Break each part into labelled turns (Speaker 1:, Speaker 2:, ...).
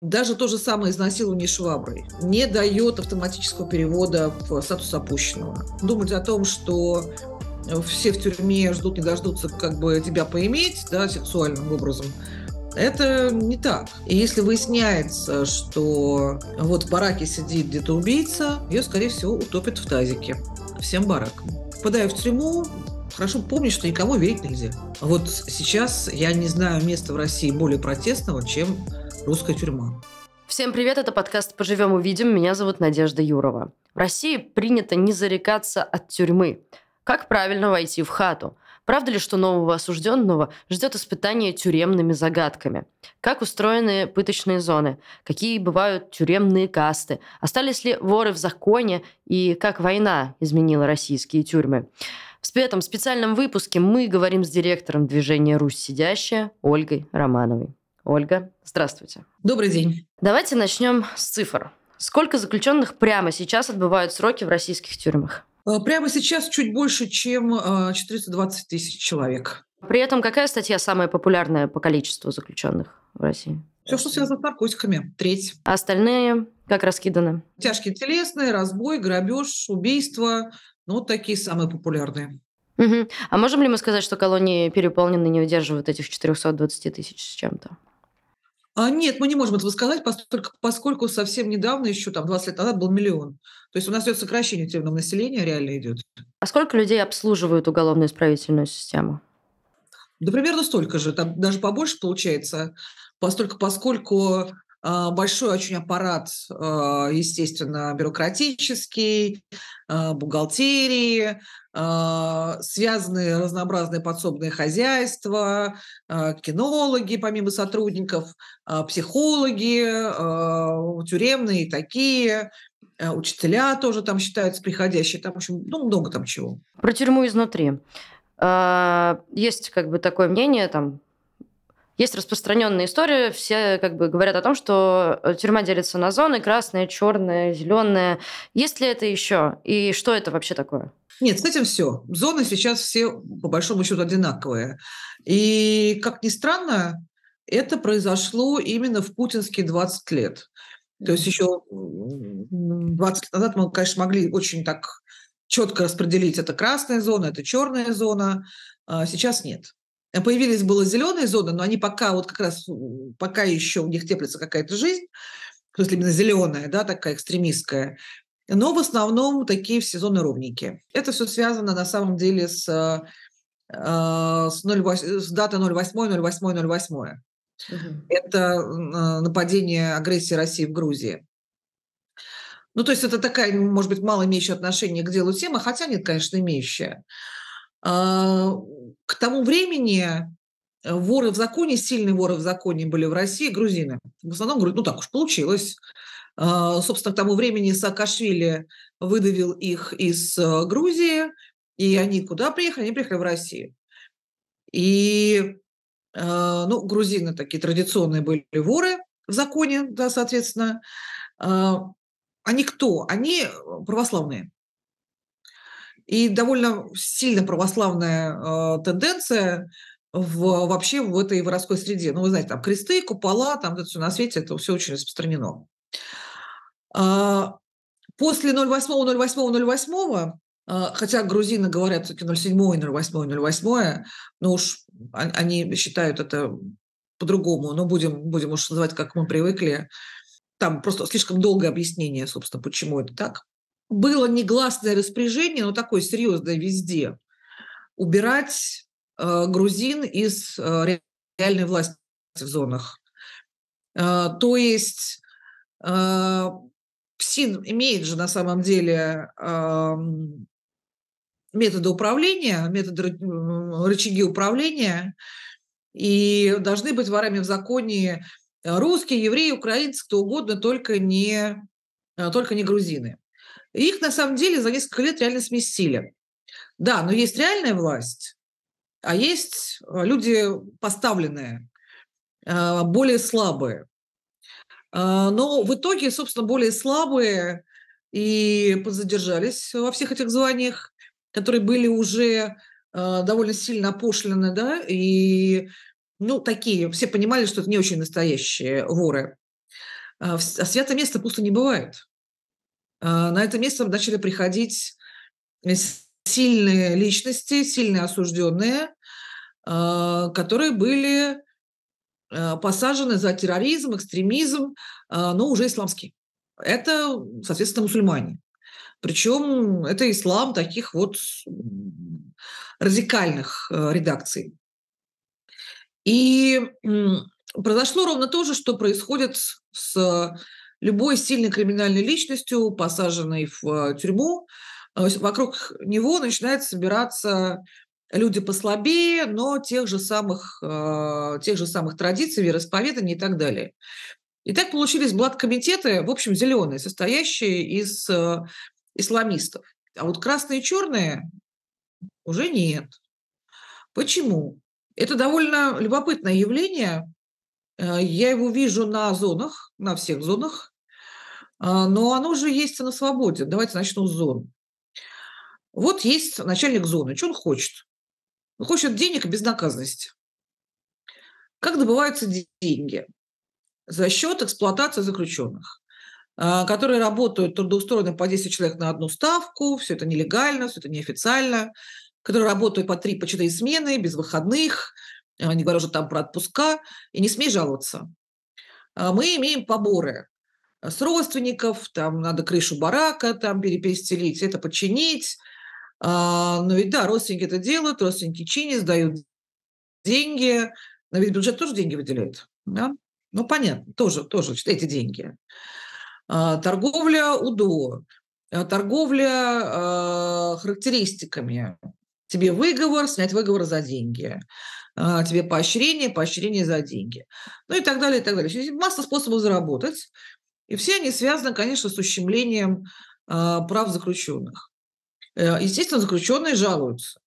Speaker 1: Даже то же самое изнасилование шваброй не дает автоматического перевода в статус опущенного. Думать о том, что все в тюрьме ждут, не дождутся, как бы тебя поиметь, да, сексуальным образом, это не так. И если выясняется, что вот в бараке сидит где-то убийца, ее, скорее всего, утопят в тазике. Всем баракам. Попадая в тюрьму, хорошо помнить, что никому верить нельзя. Вот сейчас я не знаю места в России более протестного, чем русская тюрьма.
Speaker 2: Всем привет, это подкаст «Поживем, увидим». Меня зовут Надежда Юрова. В России принято не зарекаться от тюрьмы. Как правильно войти в хату? Правда ли, что нового осужденного ждет испытание тюремными загадками? Как устроены пыточные зоны? Какие бывают тюремные касты? Остались ли воры в законе? И как война изменила российские тюрьмы? В этом специальном выпуске мы говорим с директором движения «Русь сидящая» Ольгой Романовой. Ольга, здравствуйте.
Speaker 1: Добрый день.
Speaker 2: Давайте начнем с цифр. Сколько заключенных прямо сейчас отбывают сроки в российских тюрьмах?
Speaker 1: Э, прямо сейчас чуть больше, чем 420 э, тысяч человек.
Speaker 2: При этом какая статья самая популярная по количеству заключенных в России?
Speaker 1: Все, что связано с наркотиками. Треть.
Speaker 2: А остальные как раскиданы?
Speaker 1: Тяжкие телесные, разбой, грабеж, убийство. Ну, вот такие самые популярные.
Speaker 2: Угу. А можем ли мы сказать, что колонии переполнены и не выдерживают этих 420 тысяч с чем-то?
Speaker 1: А нет, мы не можем этого сказать, поскольку, поскольку совсем недавно, еще там 20 лет назад, был миллион. То есть у нас идет сокращение тюремного населения, реально идет.
Speaker 2: А сколько людей обслуживают уголовную исправительную систему?
Speaker 1: Да примерно столько же, там даже побольше получается, поскольку, поскольку большой очень аппарат, а, естественно, бюрократический, а, бухгалтерии, связанные разнообразные подсобные хозяйства, кинологи, помимо сотрудников, психологи, тюремные такие, учителя тоже там считаются приходящие, там, в общем, ну, много там чего.
Speaker 2: Про тюрьму изнутри. Есть как бы такое мнение, там, есть распространенная история, все как бы говорят о том, что э, тюрьма делится на зоны, красная, черная, зеленая. Есть ли это еще? И что это вообще такое?
Speaker 1: Нет, с этим все. Зоны сейчас все, по большому счету, одинаковые. И, как ни странно, это произошло именно в путинские 20 лет. То есть еще 20 лет назад мы, конечно, могли очень так четко распределить, это красная зона, это черная зона, а сейчас нет. Появились было зеленые зоны, но они пока вот как раз, пока еще у них теплится какая-то жизнь, в смысле именно зеленая, да, такая экстремистская, но в основном такие все зоны ровненькие. Это все связано на самом деле с, э, с, 08, с датой 08, 08, 08. Угу. Это э, нападение, агрессии России в Грузии. Ну, то есть это такая, может быть, мало имеющая отношение к делу тема, хотя нет, конечно, имеющая. А, к тому времени э, воры в законе, сильные воры в законе были в России грузины. В основном, ну так уж получилось. А, собственно, к тому времени Саакашвили выдавил их из э, Грузии, и они куда приехали? Они приехали в Россию. И, э, ну, грузины такие традиционные были воры в законе, да, соответственно. А, они кто? Они православные. И довольно сильно православная э, тенденция в, вообще в этой воровской среде. Ну, вы знаете, там кресты, купола, там это все на свете, это все очень распространено. А, после 08, 08, 08, хотя грузины говорят все-таки 07, 08, 08, но уж они считают это по-другому, но будем, будем уж называть, как мы привыкли. Там просто слишком долгое объяснение, собственно, почему это так было негласное распоряжение, но такое серьезное везде, убирать э, грузин из э, реальной власти в зонах. Э, то есть э, ПСИН имеет же на самом деле э, методы управления, методы рычаги управления, и должны быть ворами в законе русские, евреи, украинцы, кто угодно, только не, э, только не грузины. Их на самом деле за несколько лет реально сместили. Да, но есть реальная власть, а есть э, люди поставленные, э, более слабые. Э, но в итоге, собственно, более слабые и задержались во всех этих званиях, которые были уже довольно сильно опошлены, да, и, ну, такие, все понимали, что это не очень настоящие воры. А святое место пусто не бывает. А, на это место начали приходить сильные личности, сильные осужденные, которые были посажены за терроризм, экстремизм, но уже исламский. Это, соответственно, мусульмане. Причем это ислам таких вот радикальных э, редакций. И произошло ровно то же, что происходит с любой сильной криминальной личностью, посаженной в э, тюрьму. Вокруг него начинают собираться люди послабее, но тех же самых, э, тех же самых традиций, вероисповеданий и так далее. И так получились блат-комитеты, в общем, зеленые, состоящие из исламистов. А вот красные и черные уже нет. Почему? Это довольно любопытное явление. Э, я его вижу на зонах, на всех зонах, а, но оно уже есть на свободе. Давайте начну с зон. Вот есть начальник зоны. Что он хочет? Он хочет денег и безнаказанности. Как добываются деньги? За счет эксплуатации заключенных. А, которые работают трудоустроены по 10 человек на одну ставку, все это нелегально, все это неофициально, которые работают по 3, по 4 смены, без выходных, не говоря уже там про отпуска, и не смей жаловаться. А, мы имеем поборы с родственников, там надо крышу барака там перепестелить, это починить. Но ведь да, родственники это делают, родственники чинят, сдают деньги, но ведь бюджет тоже деньги выделяет. Да? Ну, понятно, тоже, тоже эти деньги. А, торговля УДО, а, торговля а, характеристиками. Тебе выговор, снять выговор за деньги. Тебе поощрение, поощрение за деньги. Ну и так далее, и так далее. Масса способов заработать. И все они связаны, конечно, с ущемлением прав заключенных. Э, естественно, заключенные жалуются.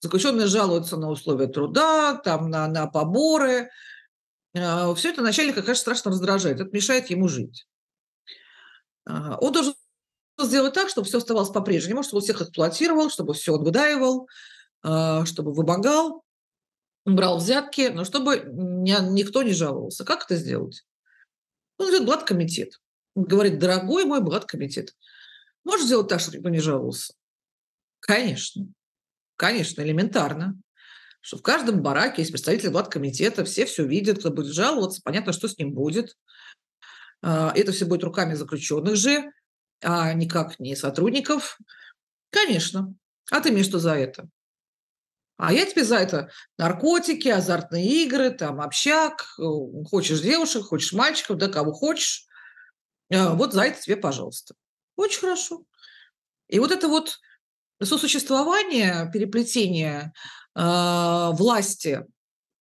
Speaker 1: Заключенные жалуются на условия труда, там, на, на поборы. Все это начальника, конечно, страшно раздражает. Это мешает ему жить. Он должен сделать так, чтобы все оставалось по-прежнему, чтобы всех эксплуатировал, чтобы все отгудаивал, а, чтобы вымогал, брал взятки, но чтобы никто не жаловался. Как это сделать? Он идет блат-комитет. говорит, дорогой мой блат-комитет, можешь сделать так, чтобы никто не жаловался? Конечно. Конечно, элементарно. Что в каждом бараке есть представитель блат-комитета, все все видят, кто будет жаловаться, понятно, что с ним будет. А, это все будет руками заключенных же, а никак не сотрудников. Конечно. А ты мне что за это? А я тебе за это наркотики, азартные игры, там, общак, э, хочешь девушек, хочешь мальчиков, да, кого хочешь. А, вот за это тебе, пожалуйста. Очень хорошо. И вот это вот сосуществование, переплетение э, власти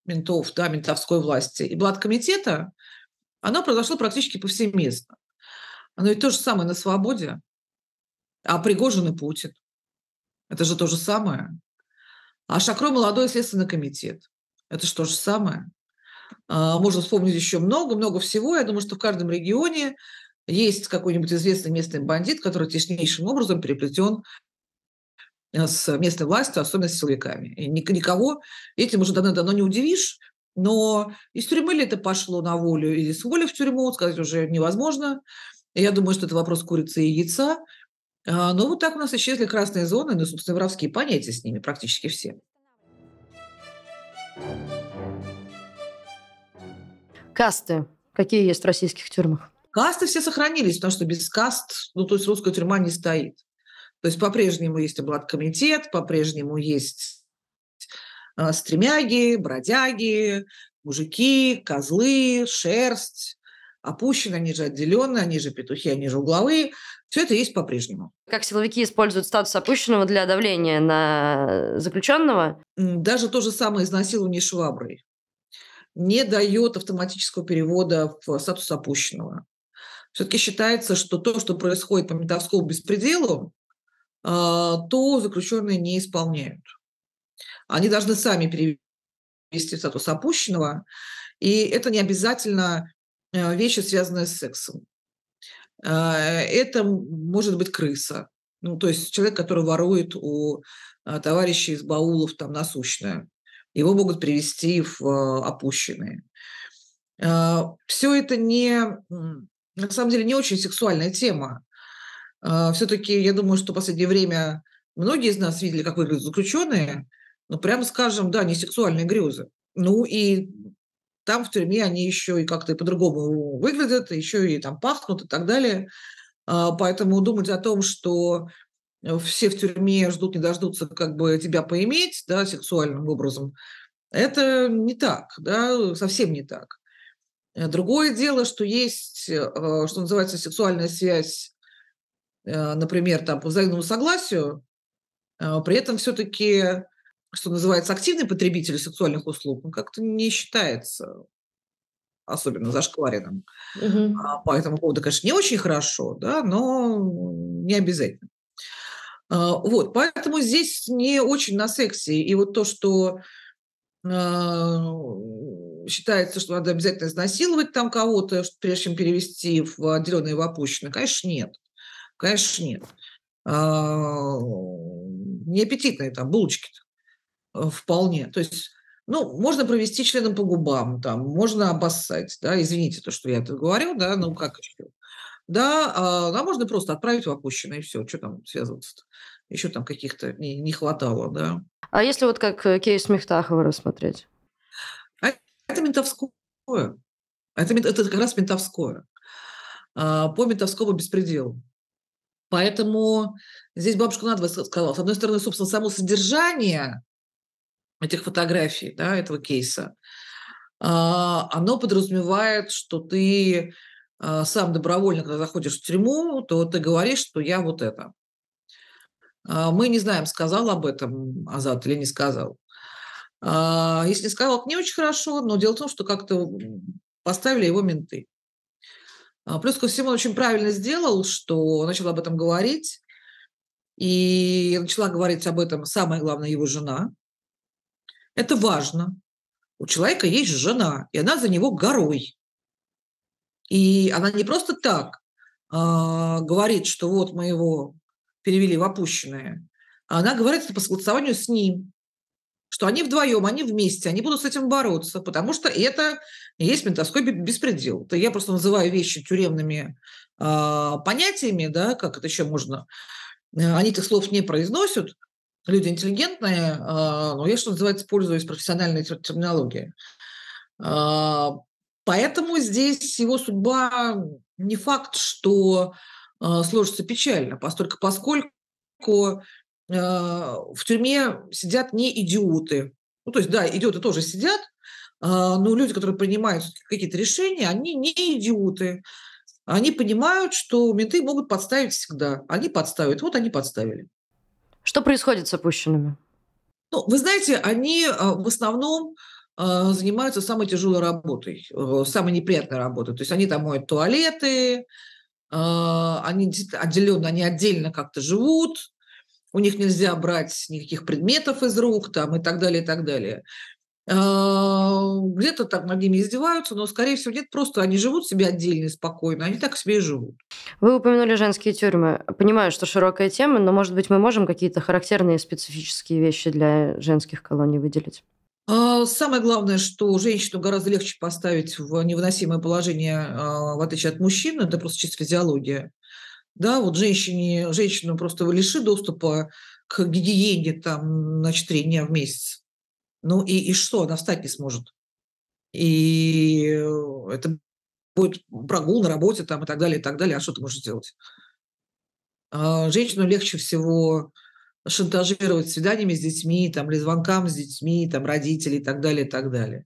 Speaker 1: ментов, да, ментовской власти и блаткомитета – оно произошло практически повсеместно. Оно ведь то же самое на свободе. А Пригожин и Путин. Это же то же самое. А Шакро – молодой следственный комитет. Это же то же самое. А, можно вспомнить еще много-много всего. Я думаю, что в каждом регионе есть какой-нибудь известный местный бандит, который теснейшим образом переплетен с местной властью, особенно с силовиками. И никого этим уже давно-давно не удивишь, но из тюрьмы ли это пошло на волю или с воли в тюрьму, сказать уже невозможно. Я думаю, что это вопрос курицы и яйца. А, но вот так у нас исчезли красные зоны, ну, собственно, воровские понятия с ними практически все.
Speaker 2: Касты. Какие есть в российских тюрьмах?
Speaker 1: Касты все сохранились, потому что без каст, ну, то есть русская тюрьма не стоит. То есть по-прежнему есть облаткомитет, по-прежнему есть а, стремяги, бродяги, мужики, козлы, шерсть, опущены, они же отделенные, они же петухи, они же угловые. Все это есть по-прежнему.
Speaker 2: Как силовики используют статус опущенного для давления на заключенного?
Speaker 1: Даже то же самое изнасилование шваброй не дает автоматического перевода в статус опущенного. Все-таки считается, что то, что происходит по ментовскому беспределу, а, то заключенные не исполняют. Они должны сами перевести в статус опущенного, и это не обязательно вещи, связанные с сексом. Э, это может быть крыса, ну, то есть человек, который ворует у э, товарищей из баулов там насущное. Его могут привести в опущенные. Все это не, на самом деле не очень сексуальная тема. Все-таки я думаю, что в последнее время многие из нас видели, как выглядят заключенные, но прямо скажем, да, не сексуальные грезы. Ну и там в тюрьме они еще и как-то по-другому выглядят, еще и там пахнут и так далее. А, поэтому думать о том, что все в тюрьме ждут, не дождутся как бы тебя поиметь, да, сексуальным образом, это не так, да, совсем не так. Э, другое дело, что есть, э, что называется, сексуальная связь, э, например, там, по взаимному согласию, при этом все-таки, что называется, активный потребитель сексуальных услуг, он как-то не считается особенно зашкваренным. Угу. По этому поводу, конечно, не очень хорошо, да, но не обязательно. Вот, поэтому здесь не очень на сексе. И вот то, что считается, что надо обязательно изнасиловать там кого-то, прежде чем перевести в отделенные в опущенные. Конечно, нет. Конечно, нет. А, неаппетитные там булочки э, вполне. То есть, ну, можно провести членом по губам, там, можно обоссать, да, извините то, что я это говорю, да, ну, как еще. Да, а, а можно просто отправить в опущенное, и все, что там связываться-то. Еще там каких-то не, не хватало, да.
Speaker 2: А если вот как э, кейс Мехтахова рассмотреть?
Speaker 1: Это ментовское. Это, это как раз ментовское. А, по ментовскому беспределу. Поэтому здесь бабушка надо сказала. С одной стороны, собственно, само содержание этих фотографий, да, этого кейса, а, оно подразумевает, что ты а, сам добровольно, когда заходишь в тюрьму, то ты говоришь, что я вот это. Мы не знаем, сказал об этом Азат или не сказал. А, если сказал, это не очень хорошо, но дело в том, что как-то поставили его менты. А, плюс ко всему он очень правильно сделал, что начал об этом говорить. И начала говорить об этом самое главное его жена. Это важно. У человека есть жена, и она за него горой. И она не просто так э, говорит, что вот мы его перевели в опущенное, она говорит это по согласованию с ним что они вдвоем, они вместе, они будут с этим бороться, потому что это есть ментовской беспредел. Это я просто называю вещи тюремными э, понятиями, да, как это еще можно. Они этих слов не произносят, люди интеллигентные, э, но я, что называется, пользуюсь профессиональной терминологией. Э, поэтому здесь его судьба не факт, что э, сложится печально, поскольку, поскольку а, в тюрьме сидят не идиоты. Ну, то есть, да, идиоты тоже сидят, а, но люди, которые принимают какие-то решения, они не идиоты. Они понимают, что менты могут подставить всегда. Они подставят. Вот они подставили.
Speaker 2: Что происходит с опущенными?
Speaker 1: Ну, вы знаете, они а, в основном занимаются самой тяжелой работой, э, самой неприятной работой. То есть они там моют туалеты, они отделенно, они отдельно как-то живут, у них нельзя брать никаких предметов из рук там, и так далее, и так далее. Где-то так над ними издеваются, но, скорее всего, нет, просто они живут себе отдельно и спокойно, они так себе и живут.
Speaker 2: Вы упомянули женские тюрьмы. Понимаю, что широкая тема, но, может быть, мы можем какие-то характерные специфические вещи для женских колоний выделить?
Speaker 1: А, самое главное, что женщину гораздо легче поставить в невыносимое положение, а, в отличие от мужчин, это просто чисто физиология да, вот женщине, женщину просто лиши доступа к гигиене там на 4 дня в месяц. Ну и, и что, она встать не сможет. И это будет прогул на работе там и так далее, и так далее. А что ты можешь сделать? А женщину легче всего шантажировать свиданиями с детьми, там, или звонкам с детьми, там, родителей и так далее, и так далее.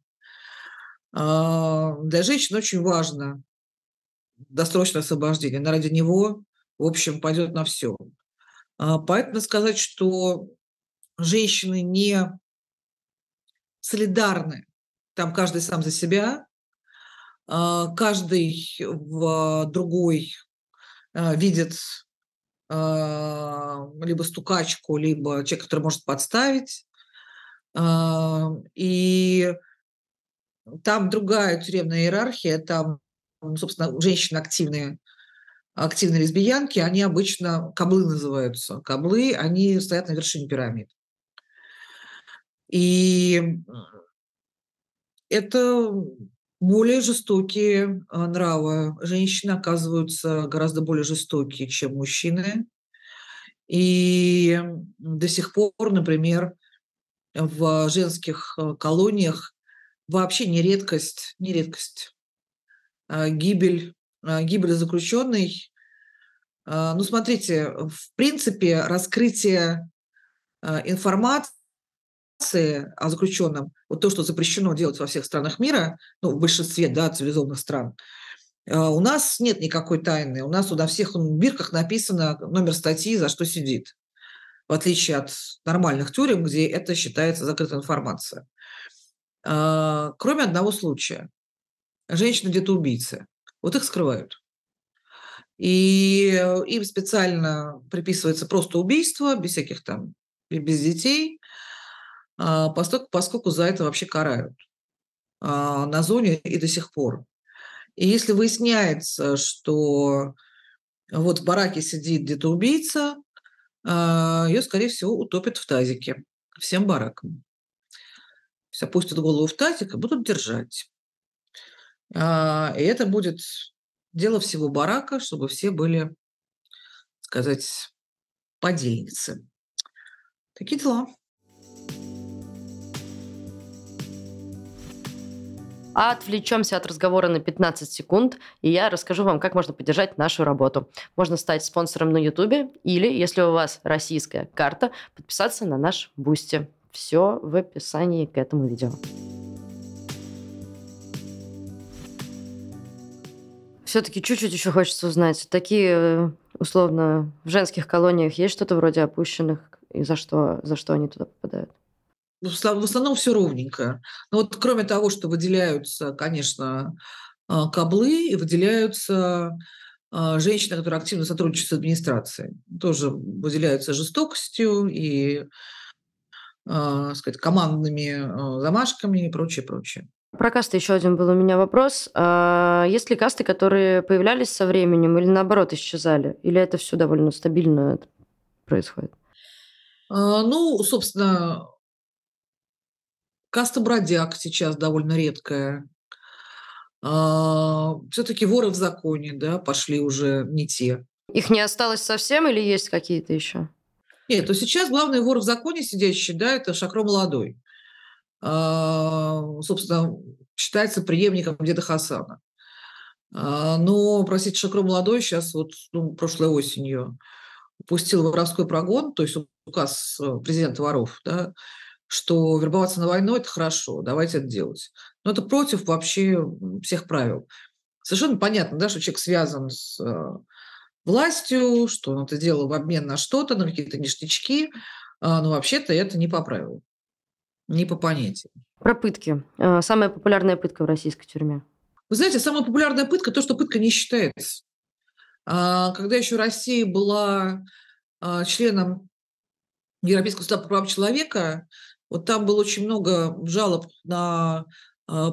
Speaker 1: А для женщин очень важно досрочное освобождение. Она ради него в общем, пойдет на все. А, поэтому сказать, что женщины не солидарны, там каждый сам за себя, каждый в другой а, видит либо стукачку, либо человек, который может подставить. И там другая тюремная иерархия, там, собственно, женщины активные активные лесбиянки, они обычно, каблы называются, каблы, они стоят на вершине пирамид. И это более жестокие а, нравы. Женщины оказываются гораздо более жестокие, чем мужчины. И до сих пор, например, в женских а, колониях вообще не редкость, не редкость. А, гибель, гибель заключенной. Ну, смотрите, в принципе, раскрытие информации о заключенном, вот то, что запрещено делать во всех странах мира, ну, в большинстве, да, цивилизованных стран, э, у нас нет никакой тайны. У нас на всех бирках написано номер статьи, за что сидит. В отличие от нормальных тюрем, где это считается закрытой информацией. Э, кроме одного случая. Женщины где-то убийцы. Вот их скрывают. И им специально приписывается просто убийство, без всяких там, без детей – а, поскольку, поскольку за это вообще карают а, на зоне и до сих пор. И если выясняется, что вот в бараке сидит где-то убийца, а, ее, скорее всего, утопят в тазике всем баракам. Все опустят голову в тазик и будут держать. И это будет дело всего барака, чтобы все были, сказать, подельницы. Такие дела.
Speaker 2: Отвлечемся от разговора на 15 секунд, и я расскажу вам, как можно поддержать нашу работу. Можно стать спонсором на YouTube или, если у вас российская карта, подписаться на наш Boosty. Все в описании к этому видео. Все-таки чуть-чуть еще хочется узнать. Такие, э, условно, в женских колониях есть что-то вроде опущенных, и за что, за что они туда попадают?
Speaker 1: В основном все ровненько. Но вот кроме того, что выделяются, конечно, а, каблы и выделяются а, женщины, которые активно сотрудничают с администрацией. Тоже выделяются жестокостью и а, сказать, командными замашками и прочее, прочее.
Speaker 2: Про касты еще один был у меня вопрос. Есть ли касты, которые появлялись со временем или наоборот исчезали? Или это все довольно стабильно происходит?
Speaker 1: Ну, собственно, Каста бродяг сейчас довольно редкая. А, Все-таки воры в законе, да, пошли уже не те.
Speaker 2: Их не осталось совсем или есть какие-то еще?
Speaker 1: Нет, то сейчас главный вор в законе сидящий, да, это Шакро Молодой. А, собственно, считается преемником деда Хасана. А, но, простите, Шакро Молодой сейчас вот ну, прошлой осенью пустил воровской прогон, то есть указ э, президента воров, да, что вербоваться на войну – это хорошо, давайте это делать. Но это против вообще всех правил. Совершенно понятно, да, что человек связан с э, властью, что он это делал в обмен на что-то, на какие-то ништячки, э, но вообще-то это не по правилам, не по понятиям.
Speaker 2: Про пытки. Э, самая популярная пытка в российской тюрьме.
Speaker 1: Вы знаете, самая популярная пытка – то, что пытка не считается. А, когда еще Россия была а, членом Европейского суда по правам человека, вот там было очень много жалоб на а,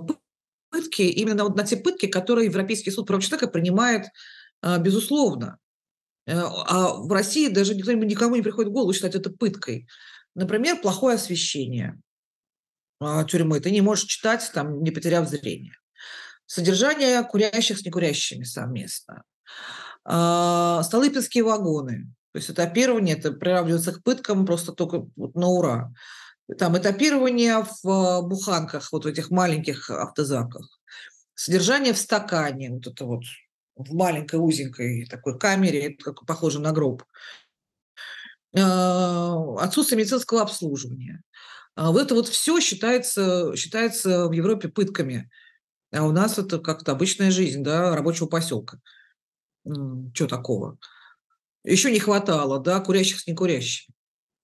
Speaker 1: пытки, именно вот на те пытки, которые Европейский суд прав человека принимает а, безусловно. Э, а в России даже никто, никому не приходит в голову считать это пыткой. Например, плохое освещение а, тюрьмы. Ты не можешь читать, там, не потеряв зрение. Содержание курящих с некурящими совместно. Столыпинские вагоны. То есть этапирование, это приравнивается к пыткам просто только на ура там этапирование в а, буханках, вот в этих маленьких автозаках, содержание в стакане, вот это вот в маленькой узенькой такой камере, как похоже на гроб, а, отсутствие медицинского обслуживания. А вот это вот все считается, считается в Европе пытками. А у нас это как-то обычная жизнь, да, рабочего поселка. Что такого? Еще не хватало, да, курящих с некурящими.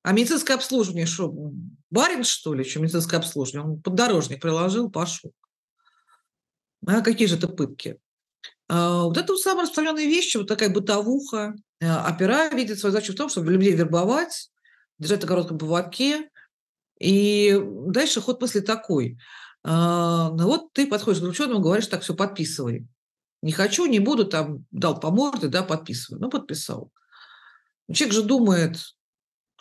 Speaker 1: А медицинское обслуживание что, барин, что ли, что медицинское обслуживание? Он поддорожник приложил, пошел. А какие же это пытки? А, вот это вот самые распространенные вещи, вот такая бытовуха. А, опера видит свою задачу в том, чтобы людей вербовать, держать на коротком поводке. И дальше ход мысли такой. А, ну вот ты подходишь к заключенному, говоришь, так, все, подписывай. Не хочу, не буду, там, дал по морде, да, подписывай. Ну, подписал. Человек же думает,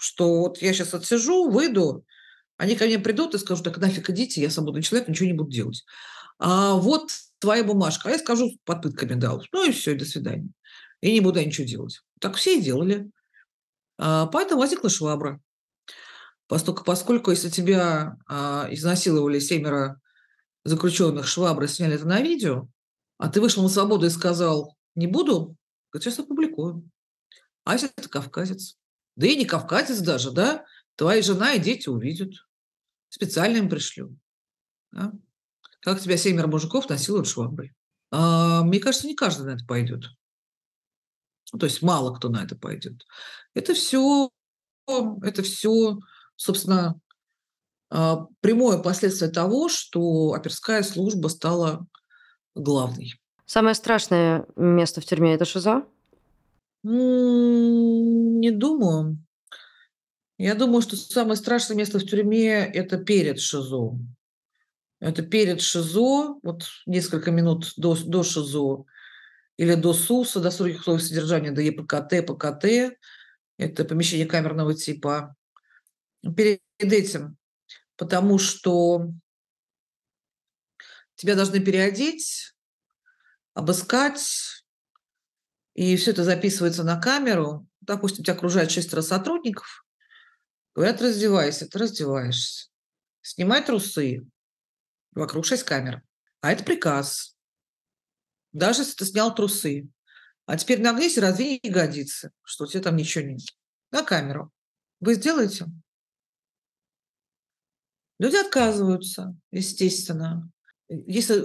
Speaker 1: что вот я сейчас отсижу, выйду, они ко мне придут и скажут, так нафиг идите, я свободный человек, ничего не буду делать. а вот твоя бумажка, а я скажу, под пытками дал. Ну и все, до свидания. И не буду ничего делать. Так все и делали. А, поэтому возникла швабра. Поскольку, поскольку если тебя а, изнасиловали семеро заключенных, швабры сняли это на видео, а ты вышел на свободу и сказал, не буду, сейчас опубликую. А если это кавказец? Да и не кавказец даже, да? Твоя жена и дети увидят. Специально им пришлю. Да? Как тебя семеро мужиков насилуют шваброй. А, мне кажется, не каждый на это пойдет. Ну, то есть мало кто на это пойдет. Это все, это все, собственно, а, прямое последствие того, что оперская служба стала главной.
Speaker 2: Самое страшное место в тюрьме – это ШИЗО?
Speaker 1: Не думаю. Я думаю, что самое страшное место в тюрьме– это перед ШИЗО. Это перед ШИЗО, вот несколько минут до, до ШИЗО или до СУСа, до строгих условий содержания, до ЕПКТ, ПКТ, это помещение камерного типа. Перед этим, потому что тебя должны переодеть, обыскать, и все это записывается на камеру. Допустим, тебя окружает шестеро сотрудников, говорят, раздевайся, ты раздеваешься. Снимай трусы, вокруг шесть камер. А это приказ. Даже если ты снял трусы. А теперь нагнись и раздвинь ягодицы, что у тебя там ничего нет. На камеру. Вы сделаете? Люди отказываются, естественно. Если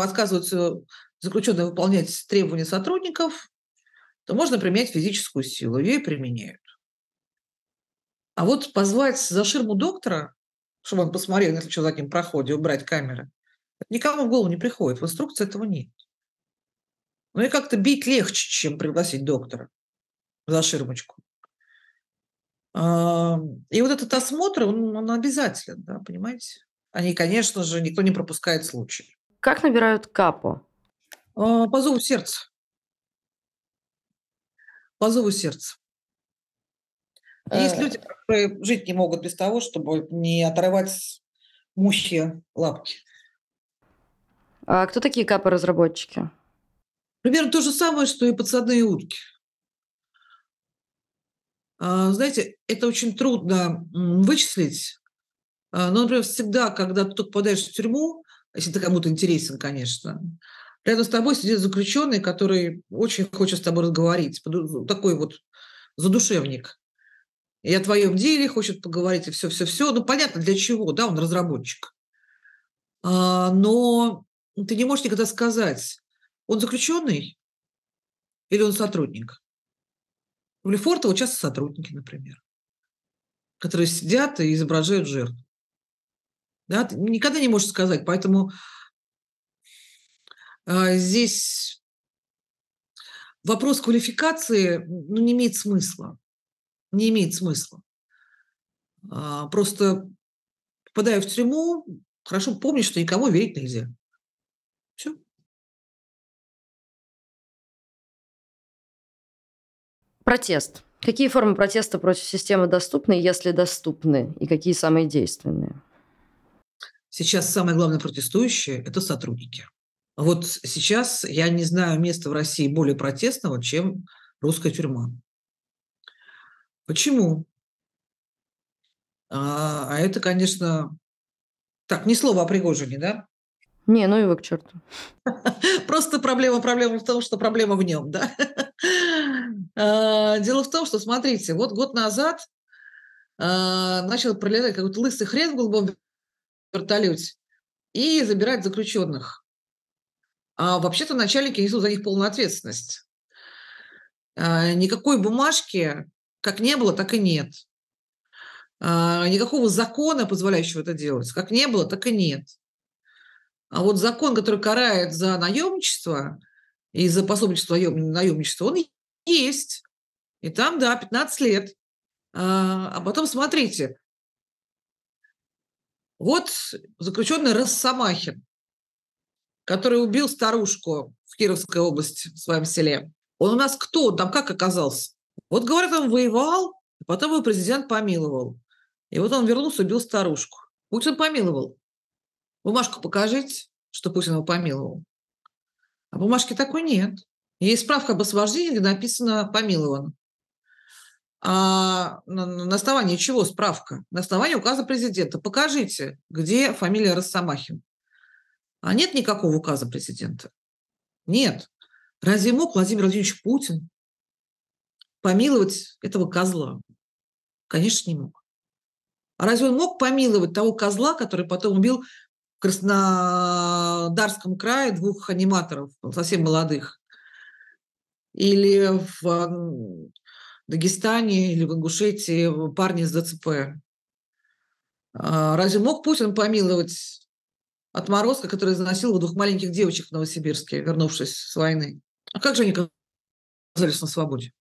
Speaker 1: отказываются заключенные выполнять требования сотрудников, то можно применять физическую силу. Ее и применяют. А вот позвать за ширму доктора чтобы он посмотрел, если что за ним проходе, убрать камеры. никому в голову не приходит. В инструкции этого нет. Ну и как-то бить легче, чем пригласить доктора за ширмочку. И вот этот осмотр, он, он обязателен, да, понимаете? Они, конечно же, никто не пропускает случай.
Speaker 2: Как набирают капо?
Speaker 1: А, по зову сердца. По зову сердца. Есть э. люди, которые жить не могут без того, чтобы не отрывать мухи лапки.
Speaker 2: А кто такие капы-разработчики?
Speaker 1: Примерно то же самое, что и подсадные утки. А, знаете, это очень трудно вычислить. А, но, например, всегда, когда ты попадаешь в тюрьму, если ты кому-то интересен, конечно, рядом с тобой сидит заключенный, который очень хочет с тобой разговорить. Такой вот задушевник и о твоем деле хочет поговорить, и все-все-все. Ну, понятно, для чего, да, он разработчик. А, но ты не можешь никогда сказать, он заключенный или он сотрудник. В Лефортово часто сотрудники, например, которые сидят и изображают жертву. Да, ты никогда не можешь сказать, поэтому здесь вопрос квалификации ну, не имеет смысла не имеет смысла. А, просто попадая в тюрьму, хорошо помнить, что никому верить нельзя. Все.
Speaker 2: Протест. Какие формы протеста против системы доступны, если доступны, и какие самые действенные?
Speaker 1: Сейчас самое главное протестующие – это сотрудники. Вот сейчас я не знаю места в России более протестного, чем русская тюрьма. Почему? А, а это, конечно... Так, ни слова о Пригожине, да?
Speaker 2: Не, ну его к черту.
Speaker 1: Просто проблема, проблема в том, что проблема в нем, да? А, дело в том, что, смотрите, вот год назад а, начал пролетать какой-то лысый хрен в голубом вертолете и забирать заключенных. А вообще-то начальники несут за них полную ответственность. Никакой бумажки как не было, так и нет. А, никакого закона, позволяющего это делать, как не было, так и нет. А вот закон, который карает за наемничество и за пособничество наемничества, он есть. И там, да, 15 лет. А, а потом смотрите. Вот заключенный Росомахин, который убил старушку в Кировской области, в своем селе. Он у нас кто? Он там как оказался? Вот, говорят, он воевал, а потом его президент помиловал. И вот он вернулся, убил старушку. Путин помиловал. Бумажку покажите. что Путин его помиловал. А бумажки такой нет. Есть справка об освобождении, где написано «помилован». А на, основании чего справка? На основании указа президента. Покажите, где фамилия Росомахин. А нет никакого указа президента. Нет. Разве мог Владимир Владимирович Путин помиловать этого козла? Конечно, не мог. А разве он мог помиловать того козла, который потом убил в Краснодарском крае двух аниматоров, совсем молодых? Или в Дагестане, или в Ингушетии парни из ДЦП? А разве мог Путин помиловать отморозка, который заносил двух маленьких девочек в Новосибирске, вернувшись с войны? А как же они оказались на свободе,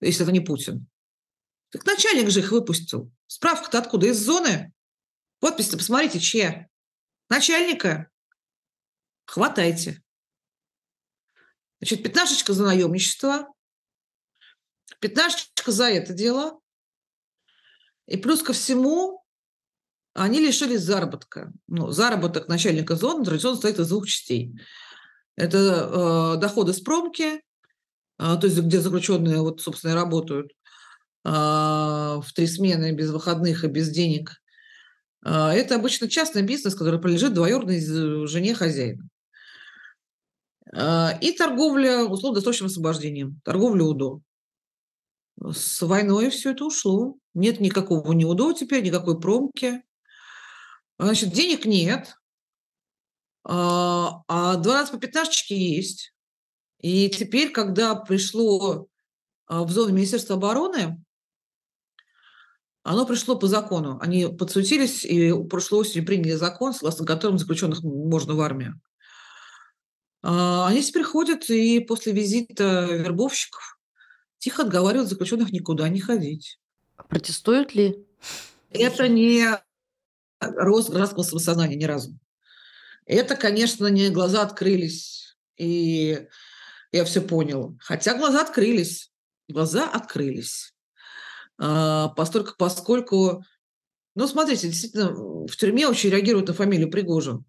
Speaker 1: если это не Путин? Так начальник же их выпустил. Справка-то откуда? Из зоны? Подпись-то посмотрите, чья. Начальника. Хватайте. Значит, пятнашечка за наемничество, пятнашечка за это дело. И плюс ко всему, они лишились заработка. Ну, заработок начальника зоны традиционно состоит из двух частей. Это э, доходы с промки, э, то есть где заключенные, вот, собственно, работают, э, в три смены без выходных и без денег. Э, это обычно частный бизнес, который принадлежит двоюродной жене хозяина. Э, и торговля условно-досрочным освобождением, торговля УДО. С войной все это ушло. Нет никакого ни УДО теперь, никакой промки. Значит, денег нет, а, а 12 по 15 есть. И теперь, когда пришло а, в зону Министерства обороны, оно пришло по закону. Они подсуетились и прошлой осенью приняли закон, согласно которому заключенных можно в армию. А, они теперь ходят и после визита вербовщиков тихо отговаривают заключенных никуда не ходить.
Speaker 2: Протестуют ли?
Speaker 1: Это не гражданского самосознания ни разу. Это, конечно, не глаза открылись, и я все понял. Хотя глаза открылись. Глаза открылись. А, постольку, поскольку, ну, смотрите, действительно, в тюрьме очень реагируют на фамилию Пригожин.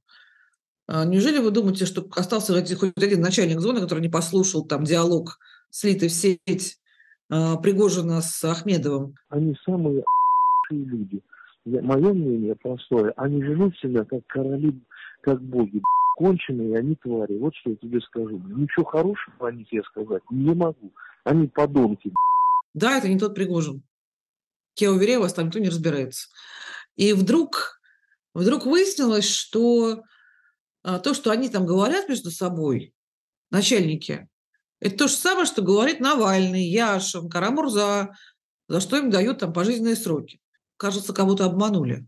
Speaker 1: А, неужели вы думаете, что остался хоть один начальник зоны, который не послушал там диалог, слитый в сеть а, Пригожина с Ахмедовым?
Speaker 3: Они самые люди. Мое мнение простое. Они ведут себя как короли как боги. Конченые они твари. Вот что я тебе скажу. Ничего хорошего о них я сказать не могу. Они подонки.
Speaker 1: Да, это не тот Пригожин. Я уверяю вас, там никто не разбирается. И вдруг, вдруг выяснилось, что а, то, что они там говорят между собой, начальники, это то же самое, что говорит Навальный, Яшин, Карамурза, за что им дают там пожизненные сроки. Кажется, кого-то обманули.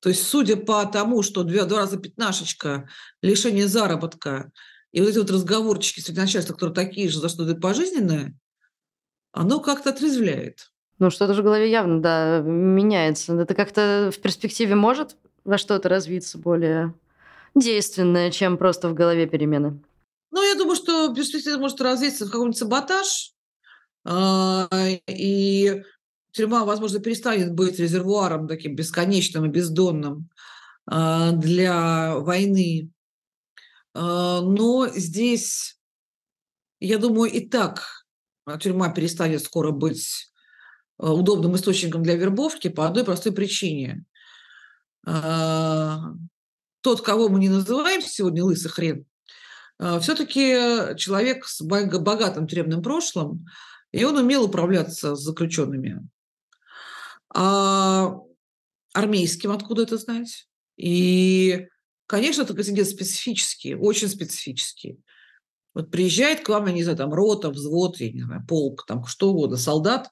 Speaker 1: То есть, судя по тому, что два, два раза пятнашечка, лишение заработка и вот эти вот разговорчики среди начальства, которые такие же, за что это пожизненное, оно как-то отрезвляет.
Speaker 2: Ну, что-то же в голове явно, да, меняется. Это как-то в перспективе может во что-то развиться более действенное, чем просто в голове перемены?
Speaker 1: Ну, я думаю, что в перспективе может развиться в какой-нибудь саботаж, а, и тюрьма, возможно, перестанет быть резервуаром таким бесконечным и бездонным а, для войны. А, но здесь, я думаю, и так тюрьма перестанет скоро быть а, удобным источником для вербовки по одной простой причине. Тот, кого мы не называем сегодня лысый хрен, все-таки человек с богатым тюремным прошлым, и он умел управляться с заключенными. А армейским откуда это знать? И, конечно, это контингент специфический, очень специфический. Вот приезжает к вам, я не знаю, там рота, взвод, я не знаю, полк, там что угодно, солдат,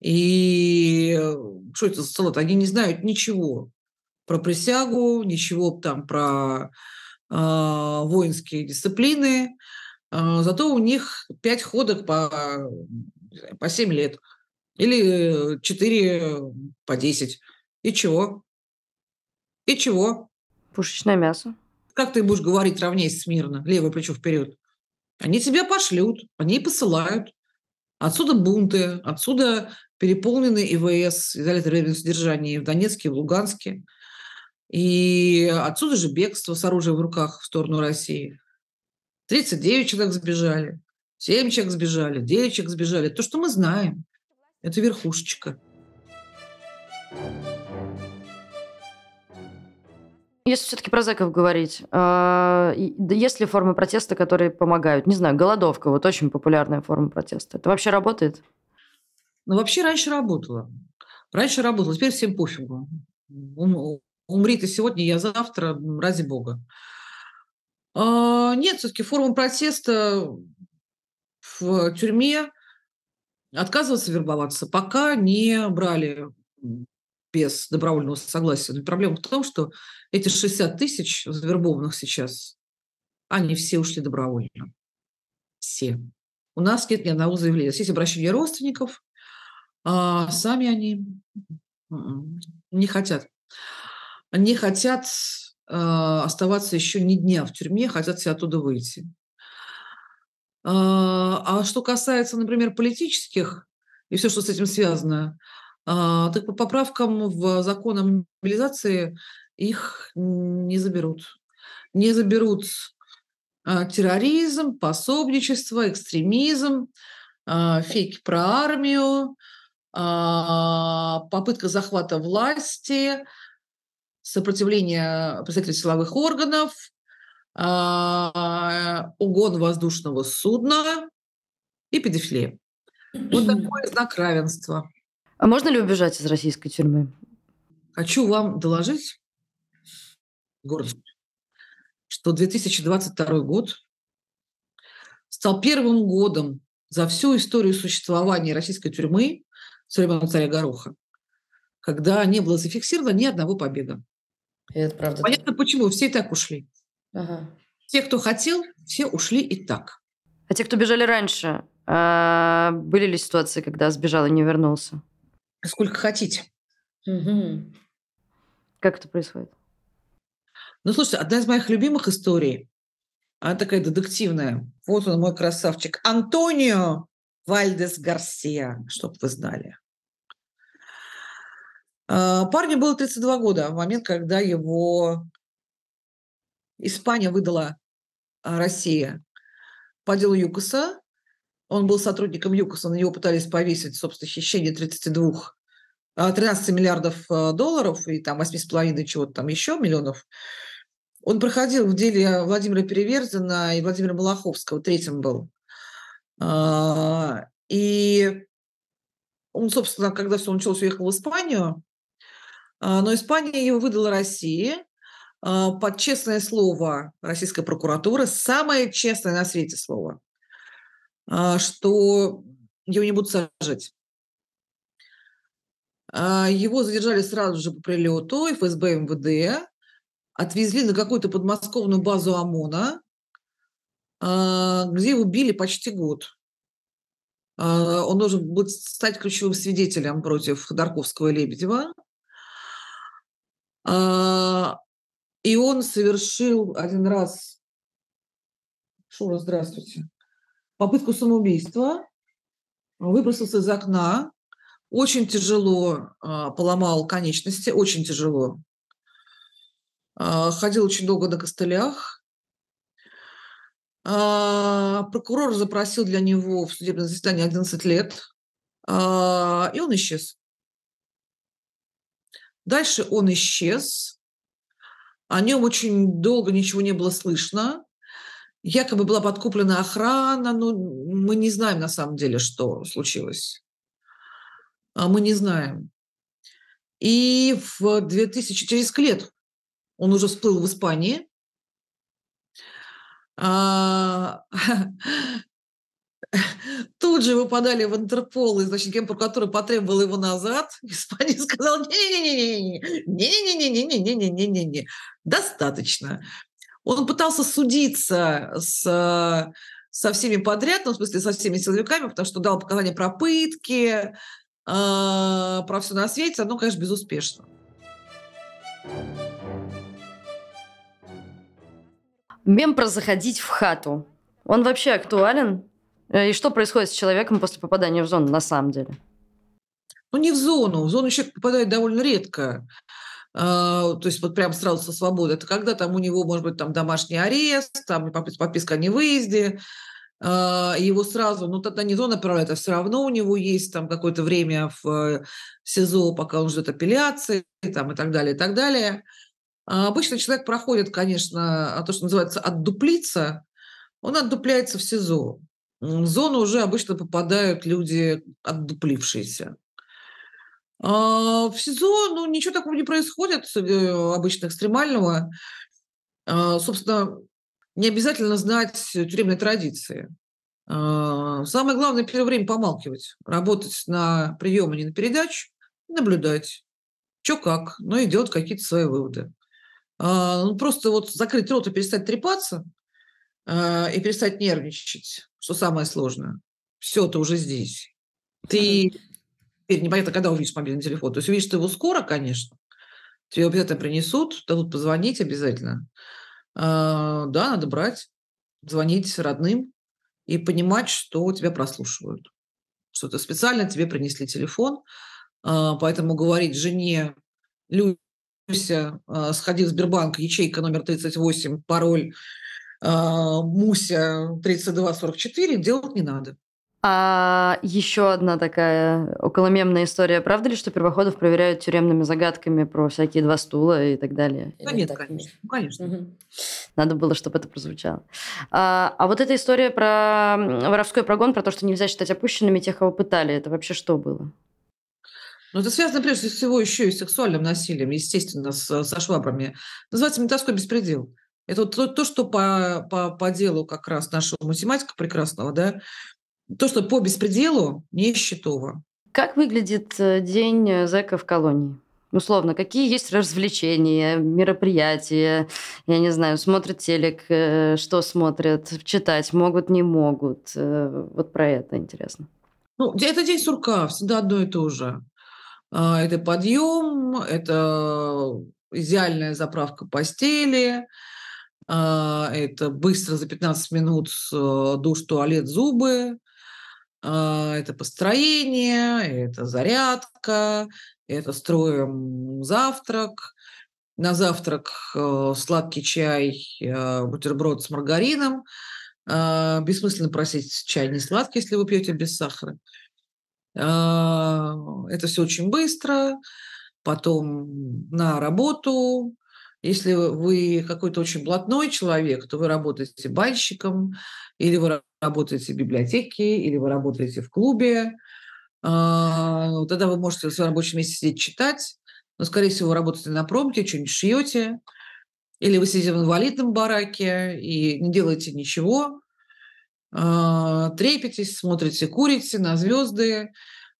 Speaker 1: и что это за солдат? Они не знают ничего про присягу, ничего там про э, воинские дисциплины, э, зато у них пять ходок по, по 7 лет – или 4 по 10. И чего? И чего?
Speaker 2: Пушечное мясо.
Speaker 1: Как ты будешь говорить равнейся смирно, левое плечо вперед? Они тебя пошлют, они посылают. Отсюда бунты, отсюда переполненные ИВС, изоляторы временного содержания в Донецке, в Луганске. И отсюда же бегство с оружием в руках в сторону России. 39 человек сбежали, 7 человек сбежали, 9 человек сбежали. То, что мы знаем, это верхушечка.
Speaker 2: Если все-таки про зэков говорить, э, есть ли формы протеста, которые помогают? Не знаю, голодовка, вот очень популярная форма протеста. Это вообще работает?
Speaker 1: Ну, вообще раньше работала. Раньше работала, теперь всем пофигу. Умри ты сегодня, я завтра, ради бога. А, нет, все-таки форма протеста в тюрьме отказываться вербоваться, пока не брали без добровольного согласия. Но проблема в том, что эти 60 тысяч завербованных сейчас, они все ушли добровольно. Все. У нас нет ни одного заявления. Есть обращение родственников, а сами они м-м, не хотят. Не хотят а, оставаться еще ни дня в тюрьме, хотят все оттуда выйти. А, а что касается, например, политических и все, что с этим связано, а, так по поправкам в закон о мобилизации их не заберут. Не заберут терроризм, пособничество, экстремизм, фейки про армию, попытка захвата власти – сопротивление представителей силовых органов, а, угон воздушного судна и педофилия. Вот такой знак равенства.
Speaker 2: А можно ли убежать из российской тюрьмы?
Speaker 1: Хочу вам доложить, город, что 2022 год стал первым годом за всю историю существования российской тюрьмы с времен царя Гороха, когда не было зафиксировано ни одного побега.
Speaker 2: И это правда.
Speaker 1: Понятно, почему. Все и так ушли. Ага. Те, кто хотел, все ушли и так.
Speaker 2: А те, кто бежали раньше, а были ли ситуации, когда сбежал и не вернулся?
Speaker 1: Сколько хотите.
Speaker 2: Угу. Как это происходит?
Speaker 1: Ну, слушайте, одна из моих любимых историй, она такая детективная. Вот он, мой красавчик. Антонио Вальдес Гарсия, чтобы вы знали. А, парню было 32 года в момент, когда его Испания выдала а, Россия по делу ЮКОСа. Он был сотрудником ЮКОСа, на него пытались повесить, собственно, хищение 32 13 а, миллиардов долларов и там 8,5 чего-то там еще миллионов. Он проходил в деле Владимира Переверзина и Владимира Малаховского, третьим был. И он, собственно, когда все началось, уехал в Испанию, а, но Испания его выдала России а, под честное слово российской прокуратуры, самое честное на свете слово, а, что его не будут сажать. Его задержали сразу же по прилету, ФСБ МВД, отвезли на какую-то подмосковную базу ОМОНа, где его били почти год. Он должен был стать ключевым свидетелем против Ходорковского и Лебедева – а, и он совершил один раз, Шура, здравствуйте, попытку самоубийства, выбросился из окна, очень тяжело а, поломал конечности, очень тяжело. А, ходил очень долго на костылях. Прокурор запросил для него в судебное заседание 11 лет, и он исчез. Дальше он исчез. О нем очень долго ничего не было слышно. Якобы была подкуплена охрана, но мы не знаем на самом деле, что случилось. А мы не знаем. И в 2000, через лет он уже всплыл в Испании. Тут же его подали в Интерпол, и, значит, генпрокуратура потребовала его назад. Испания сказала, не-не-не-не-не-не-не-не-не-не-не-не-не, достаточно. Он пытался судиться с, со всеми подряд, ну, в смысле, со всеми силовиками, потому что дал показания про пытки, про все на свете, но, конечно, безуспешно.
Speaker 2: Мем про заходить в хату. Он вообще актуален? Э, и что происходит с человеком после попадания в зону на самом деле?
Speaker 1: Ну, не в зону. В зону человек попадает довольно редко. то есть вот прям сразу со свободы, это когда там у него может быть там домашний арест, там подписка о невыезде, его сразу, ну тогда не зона направляют, а все равно у него есть там какое-то время в э, СИЗО, пока он ждет апелляции там, и так далее, и так далее. А обычно человек проходит, конечно, то, что называется отдуплиться, он отдупляется в СИЗО. В зону уже обычно попадают люди отдуплившиеся. А в СИЗО ну, ничего такого не происходит, э, обычно экстремального. А, собственно, не обязательно знать тюремной традиции. А, самое главное первое время помалкивать, работать на прием, а не на передачу, наблюдать, что как, ну и делать какие-то свои выводы. Ну, просто вот закрыть рот и перестать трепаться – и перестать нервничать, что самое сложное. Все, ты уже здесь. Ты теперь непонятно, когда увидишь мобильный телефон. То есть увидишь ты его скоро, конечно. Тебе обязательно принесут, дадут позвонить обязательно. А, да, надо брать, звонить родным и понимать, что тебя прослушивают. Что то специально тебе принесли телефон, а, поэтому говорить жене, Люся, а, сходи в Сбербанк, ячейка номер 38, пароль а, Муся 3244 делать не надо.
Speaker 2: А еще одна такая околомемная история. Правда ли, что первоходов проверяют тюремными загадками про всякие два стула и так далее?
Speaker 1: Да нет, так? конечно. Ну, конечно. Угу.
Speaker 2: Надо было, чтобы это прозвучало. А, а вот эта история про воровской прогон, про то, что нельзя считать опущенными тех, кого пытали, это вообще что было?
Speaker 1: Ну, это связано прежде всего еще и с сексуальным насилием, естественно, с, со швабрами. Называется ментовской беспредел. Это то, то что по, по, по делу как раз нашего математика прекрасного, да, то, что по беспределу не счетово.
Speaker 2: Как выглядит э, день э, зэка в колонии? Условно, какие есть развлечения, мероприятия, я не знаю, смотрят телек, э, что смотрят, читать могут, не могут. Вот про это интересно.
Speaker 1: Ну, это день сурка, всегда одно и то же. А, это подъем, это идеальная заправка постели, это быстро за 15 минут э, душ, туалет, зубы. А, это построение, это зарядка, это строим завтрак. На завтрак э, сладкий чай, э, бутерброд с маргарином. А, бессмысленно просить чай не сладкий, если вы пьете без сахара. Это все очень быстро. Потом на работу, если вы какой-то очень блатной человек, то вы работаете банщиком, или вы работаете в библиотеке, или вы работаете в клубе. А, тогда вы можете в своем рабочем месте сидеть читать, но, скорее всего, вы работаете на промке, что-нибудь шьете, или вы сидите в инвалидном бараке и не делаете ничего, а, трепетесь, смотрите, курите на звезды,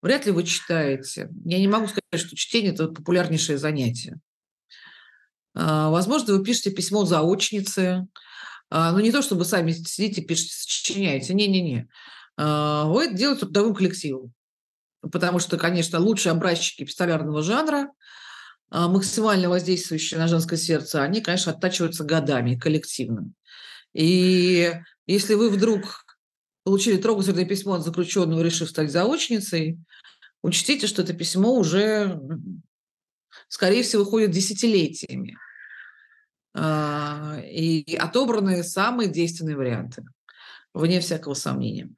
Speaker 1: вряд ли вы читаете. Я не могу сказать, что чтение – это популярнейшее занятие. А, возможно, вы пишете письмо заочнице, а, но не то, чтобы сами сидите, пишете, сочиняете. Не-не-не. А, вы это делаете трудовым коллективом. Потому что, конечно, лучшие образчики пистолярного жанра, максимально воздействующие на женское сердце, они, конечно, оттачиваются годами коллективно. И если вы вдруг получили трогательное письмо от заключенного, решив стать заочницей, учтите, что это письмо уже, скорее всего, ходит десятилетиями. А, и отобраны самые действенные варианты, вне всякого сомнения.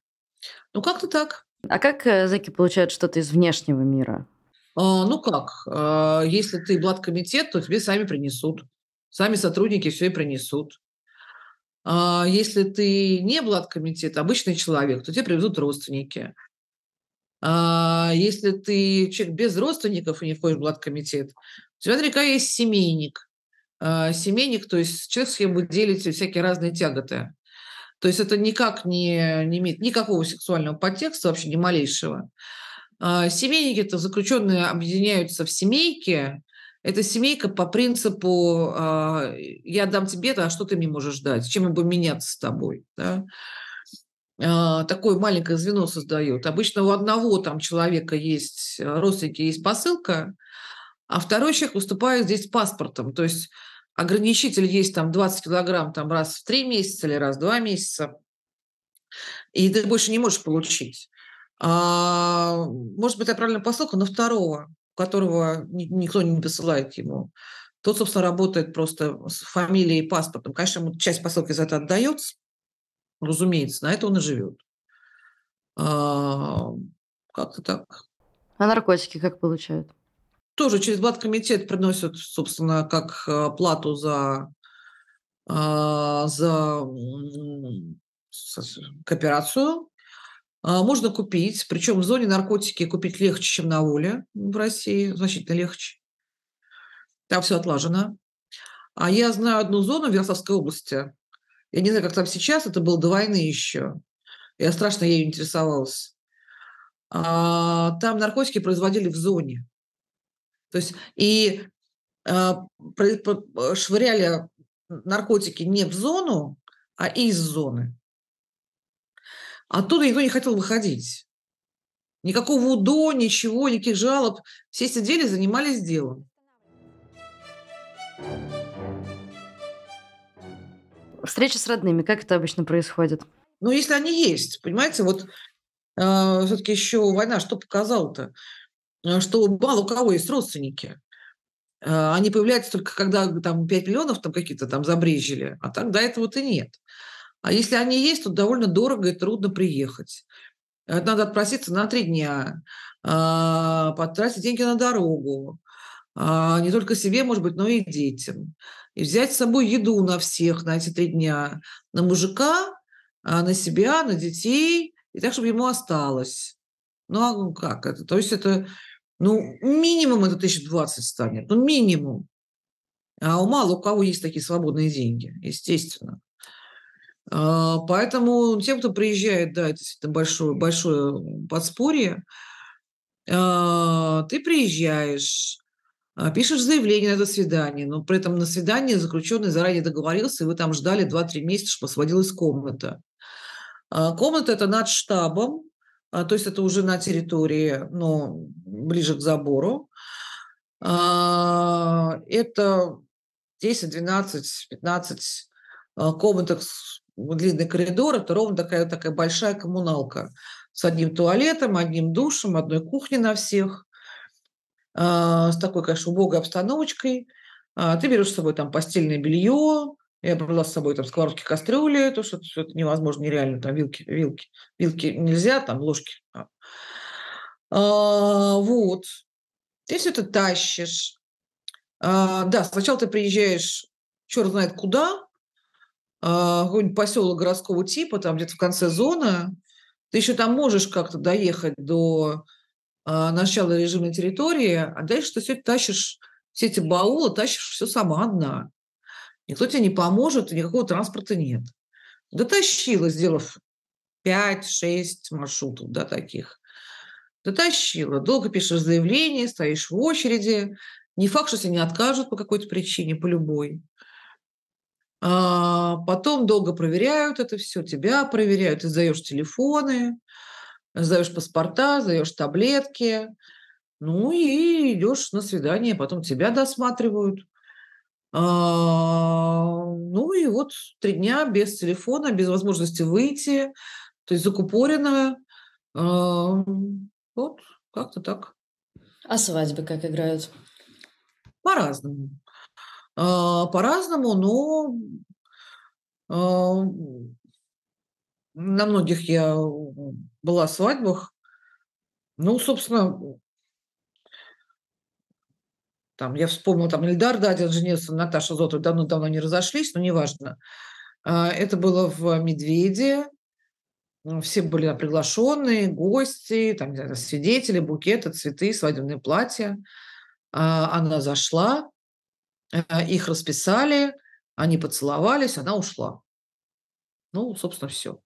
Speaker 1: Ну, как-то так.
Speaker 2: А как э, зэки получают что-то из внешнего мира?
Speaker 1: А, ну как, а, если ты блаткомитет, то тебе сами принесут. Сами сотрудники все и принесут. Если ты не блаткомитет, обычный человек, то тебе привезут родственники. Если ты человек без родственников и не входишь в блаткомитет, у тебя наверняка есть семейник. А, семейник, то есть человек, с кем вы всякие разные тяготы. То есть это никак не, не имеет никакого сексуального подтекста, вообще ни малейшего. А, семейники – это заключенные объединяются в семейки. Это семейка по принципу а, «я дам тебе это, а что ты мне можешь дать? Чем я буду меняться с тобой?» да? Такое маленькое звено создают. Обычно у одного там человека есть родственники, есть посылка, а второй человек выступает здесь паспортом. То есть ограничитель есть там 20 килограмм там раз в три месяца или раз в два месяца, и ты больше не можешь получить. А, может быть, это правильная посылка, но второго. которого никто не посылает ему, тот, собственно, работает просто с фамилией и паспортом. Конечно, ему часть посылки за это отдается, разумеется, на это он и живет. А, как-то так.
Speaker 2: А наркотики как получают?
Speaker 1: Тоже через Блаткомитет приносят, собственно, как э, плату за, а, за кооперацию. А, можно купить, причем в зоне наркотики купить легче, чем на воле в России, значительно легче. Там все отлажено. А я знаю одну зону в Ярославской области. Я не знаю, как там сейчас, это было до войны еще. Я страшно ею интересовалась. А, там наркотики производили в зоне. То есть и а, швыряли наркотики не в зону, а из зоны. Оттуда никто не хотел выходить. Никакого УДО, ничего, никаких жалоб. Все сидели, занимались делом.
Speaker 2: Встреча с родными, как это обычно происходит?
Speaker 1: Ну, если они есть, понимаете, вот э, все-таки еще война что показала-то? Э, что мало у кого есть родственники. Э, они появляются только когда там 5 миллионов там какие-то там забрежили, а до этого-то нет. А если они есть, то довольно дорого и трудно приехать. Надо отпроситься на три дня, а, потратить деньги на дорогу, а, не только себе, может быть, но и детям. И взять с собой еду на всех на эти три дня. На мужика, а, на себя, на детей, и так, чтобы ему осталось. Ну, а как это? То есть это, ну, минимум это 1020 станет, ну, минимум. А у мало у кого есть такие свободные деньги, естественно. А, поэтому тем, кто приезжает, да, это большое, большое подспорье. А, ты приезжаешь, а, пишешь заявление на это свидание, но при этом на свидание заключенный заранее договорился, и вы там ждали 2-3 месяца, чтобы освободилась комната. Комната – это над штабом, то есть это уже на территории, но ближе к забору. Это 10, 12, 15 комнаток длинный коридор, это ровно такая, такая большая коммуналка с одним туалетом, одним душем, одной кухней на всех, а, с такой, конечно, убогой обстановочкой. А, ты берешь с собой там постельное белье, я брала с собой там сковородки, кастрюли, то что это невозможно, нереально, там вилки, вилки, вилки нельзя, там ложки. А, вот. Ты все это тащишь. да, сначала ты приезжаешь, черт знает куда, а, какой-нибудь поселок городского типа, там где-то в конце зоны, ты еще там можешь как-то доехать до а, начала режимной территории, а дальше ты все тащишь, все эти баулы тащишь все сама одна. Никто тебе не поможет, никакого транспорта нет. Дотащила, сделав 5-6 маршрутов, да, таких. Дотащила. Долго пишешь заявление, стоишь в очереди. Не факт, что тебе не откажут по какой-то причине, по любой. А, потом долго проверяют это все, тебя проверяют, ты сдаешь телефоны, сдаешь паспорта, сдаешь таблетки, ну и идешь на свидание, потом тебя досматривают. А, ну и вот три дня без телефона, без возможности выйти, то есть закупоренная. А, вот, как-то так.
Speaker 2: А свадьбы как играют?
Speaker 1: По-разному. А, по-разному, но на многих я была свадьбах. Ну, собственно, там, я вспомнила, там Ильдар Дадин женился на Наташе Зотовой, давно-давно не разошлись, но неважно. А, это было в «Медведе», все были приглашенные, гости, там, свидетели, букеты, цветы, свадебные платья. Она зашла, Э, их расписали, они поцеловались, она ушла. Ну, собственно, все.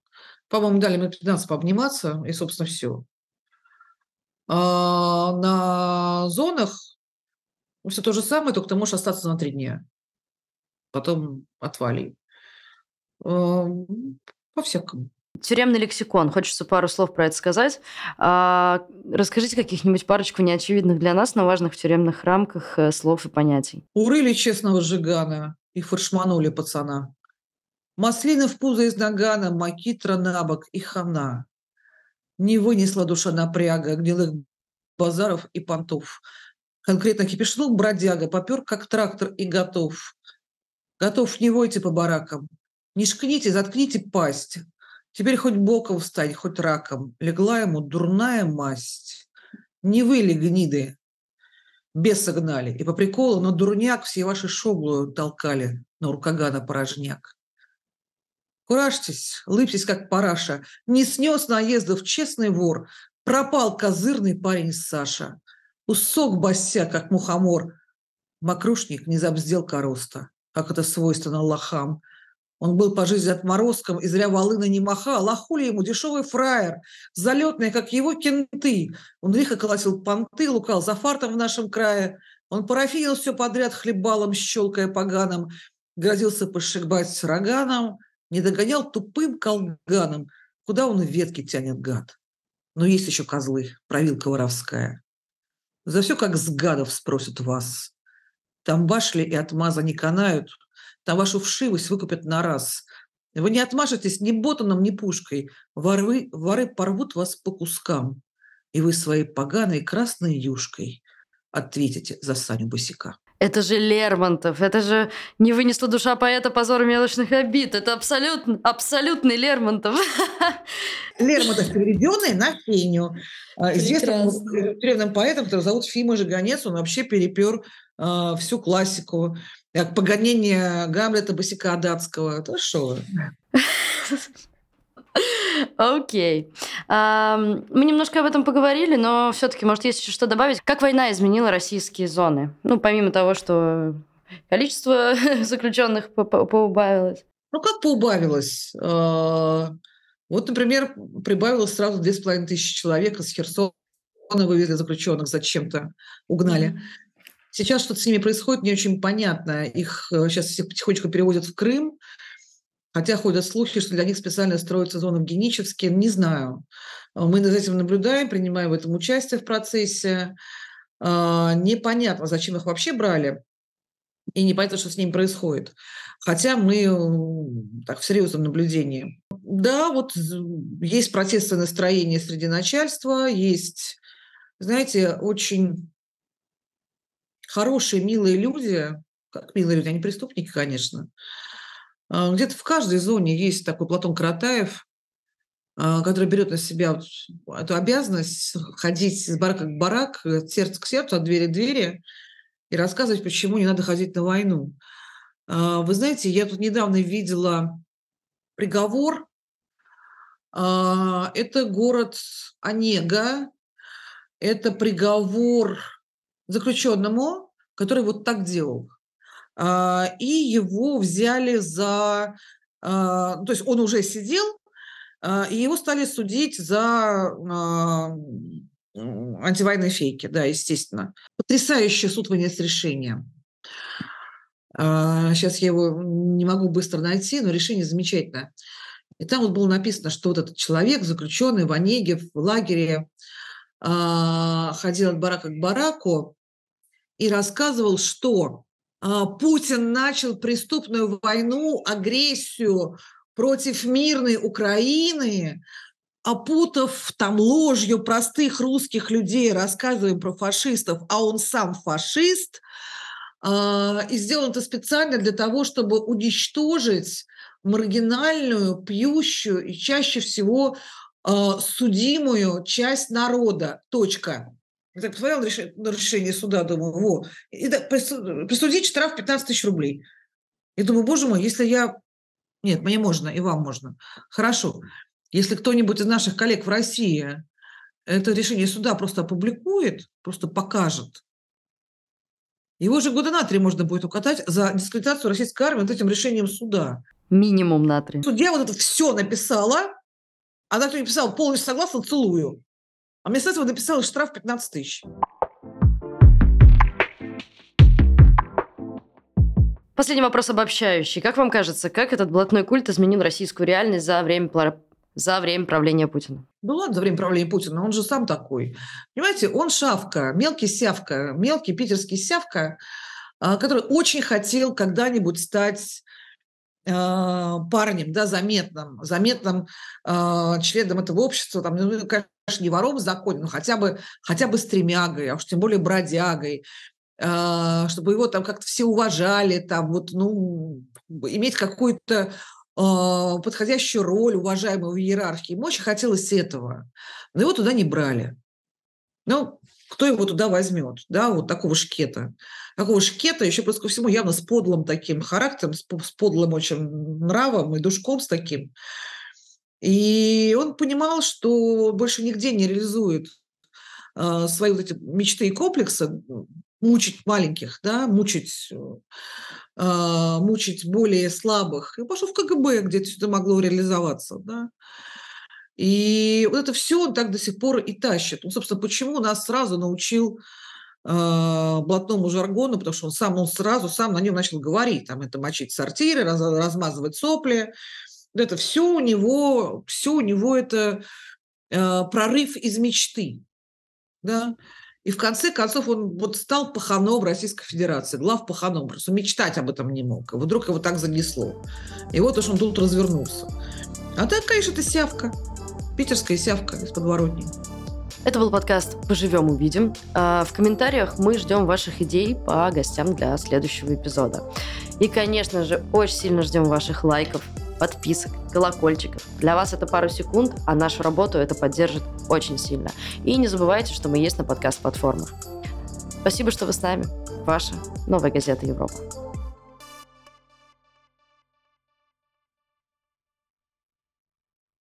Speaker 1: По-моему, дали мне 15 пообниматься, и, собственно, все. А на зонах все то же самое, только ты можешь остаться на три дня. Потом отвали. По-всякому.
Speaker 2: Тюремный лексикон. Хочется пару слов про это сказать. А, расскажите каких-нибудь парочку неочевидных для нас, но важных в тюремных рамках э, слов и понятий.
Speaker 1: Урыли честного жигана и форшманули пацана. Маслина в пузо из нагана, макитра на бок и хана. Не вынесла душа напряга, гнилых базаров и понтов. Конкретно кипишнул бродяга, попер как трактор и готов. Готов не войти по баракам. Не шкните, заткните пасть. Теперь хоть боком встань, хоть раком. Легла ему дурная масть. Не вы ли, гниды, без согнали. И по приколу на дурняк все ваши шоблу толкали на рукогана порожняк. Куражьтесь, лыбьтесь, как параша. Не снес наездов честный вор. Пропал козырный парень Саша. Усок бося, как мухомор. Мокрушник не забздел короста, как это свойственно лохам. Он был по жизни отморозком и зря волына не махал. А хули ему дешевый фраер, залетный, как его кенты. Он лихо колотил понты, лукал за фартом в нашем крае. Он парафинил все подряд хлебалом, щелкая поганым. Грозился пошибать с роганом, не догонял тупым колганом. Куда он ветки тянет, гад? Но есть еще козлы, провилка воровская. За все как с гадов спросят вас. Там башли и отмаза не канают, там вашу вшивость выкупят на раз. Вы не отмажетесь ни ботаном, ни пушкой. Воры, воры порвут вас по кускам. И вы своей поганой красной юшкой ответите за Саню Босика.
Speaker 2: Это же Лермонтов, это же не вынесла душа поэта позор мелочных обид. Это абсолютно, абсолютный Лермонтов.
Speaker 1: Лермонтов, переведенный на Феню. А, известным древним поэтом, который зовут Фима Жиганец, он вообще перепер э, всю классику. Как погонение Гамлета Босика Датского. Это что?
Speaker 2: Окей. Okay. Мы немножко об этом поговорили, но все-таки, может, есть еще что добавить. Как война изменила российские зоны? Ну, помимо того, что количество заключенных по поубавилось.
Speaker 1: Ну, как поубавилось? А, вот, например, прибавилось сразу две с половиной тысячи человек из Херсона вывезли заключенных зачем-то, угнали. Сейчас что-то с ними происходит, не очень понятно. Их сейчас всех потихонечку переводят в Крым, Хотя ходят слухи, что для них специально строятся зоны в Геническе. Не знаю. Мы за этим наблюдаем, принимаем в этом участие в процессе. А, непонятно, зачем их вообще брали. И непонятно, что с ними происходит. Хотя мы так в серьезном наблюдении. Да, вот есть протестное настроение среди начальства, есть, знаете, очень хорошие, милые люди, как милые люди, они преступники, конечно, где-то в каждой зоне есть такой Платон Каратаев, а, который берет на себя эту обязанность ходить с барака к барак, от сердца к сердцу, от двери к двери и рассказывать, почему не надо ходить на войну. А, вы знаете, я тут недавно видела приговор. Это город Онега. Это приговор заключенному, который вот так делал. А, и его взяли за... А, то есть он уже сидел, а, и его стали судить за антивоенные фейки, да, естественно. Потрясающий суд вынес решение. Сейчас я его не могу быстро найти, но решение замечательное. И там вот было написано, что вот этот человек, заключенный в Онеге, в лагере, ходил от барака к бараку и рассказывал, что Путин начал преступную войну, агрессию против мирной Украины, опутав там ложью простых русских людей, рассказываем про фашистов, а он сам фашист, а, и сделал это специально для того, чтобы уничтожить маргинальную, пьющую и чаще всего а, судимую часть народа. Точка. Я так посмотрела на решение, на решение суда, думаю, во, и да, присудить штраф 15 тысяч рублей. И думаю, боже мой, если я... Нет, мне можно, и вам можно. Хорошо. Если кто-нибудь из наших коллег в России это решение суда просто опубликует, просто покажет, его же года на три можно будет укатать за дискредитацию российской армии вот этим решением суда.
Speaker 2: Минимум на три.
Speaker 1: Судья вот это все написала, она кто написала полностью согласна, целую. А вместо этого написала штраф 15 тысяч.
Speaker 2: Последний вопрос обобщающий. Как вам кажется, как этот блатной культ изменил российскую реальность за время, за время правления Путина?
Speaker 1: Ну ладно, за время правления Путина, он же сам такой. Понимаете, он шавка, мелкий сявка, мелкий питерский сявка, а, который очень хотел когда-нибудь стать парнем, да, заметным, заметным э, членом этого общества, там, ну, не вором в законе, но хотя бы, хотя бы стремягой, а уж тем более бродягой, э, чтобы его там как-то все уважали, там, вот, ну, иметь какую-то э, подходящую роль уважаемого в иерархии. Ему очень хотелось этого, но его туда не брали. Ну, кто его туда возьмет, да, вот такого шкета. Такого шкета, еще плюс ко всему явно с подлым таким характером, с подлым очень нравом и душком с таким. И он понимал, что больше нигде не реализует э, свои вот эти мечты и комплексы, мучить маленьких, да, мучить, э, мучить более слабых. И пошел в КГБ, где это могло реализоваться, да. И вот это все он так до сих пор и тащит. Ну, собственно, почему нас сразу научил э, блатному жаргону, потому что он сам, он сразу сам на нем начал говорить, там это мочить сортиры, раз, размазывать сопли. Это все у него, все у него это э, прорыв из мечты, да. И в конце концов он вот стал паханом Российской Федерации, глав паханом, просто мечтать об этом не мог. И вдруг его так занесло. И вот уж он тут развернулся. А так, конечно, это сявка. Питерская сявка из подворотни.
Speaker 2: Это был подкаст «Поживем, увидим». А, в комментариях мы ждем ваших идей по гостям для следующего эпизода. И, конечно же, очень сильно ждем ваших лайков, подписок, колокольчиков. Для вас это пару секунд, а нашу работу это поддержит очень сильно. И не забывайте, что мы есть на подкаст-платформах. Спасибо, что вы с нами. Ваша новая газета Европа.